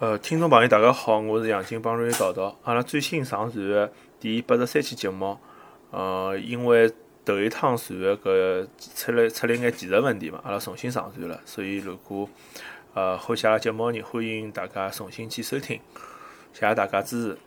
呃，听众朋友，大家好，我是杨金帮瑞导导。阿拉最新上传的第八十三期节目，呃，因为头一趟传的搿出了出了眼技术问题嘛，阿拉重新上传了。所以如果呃欢喜阿拉节目呢人，欢迎大家重新去收听，谢谢大家支持。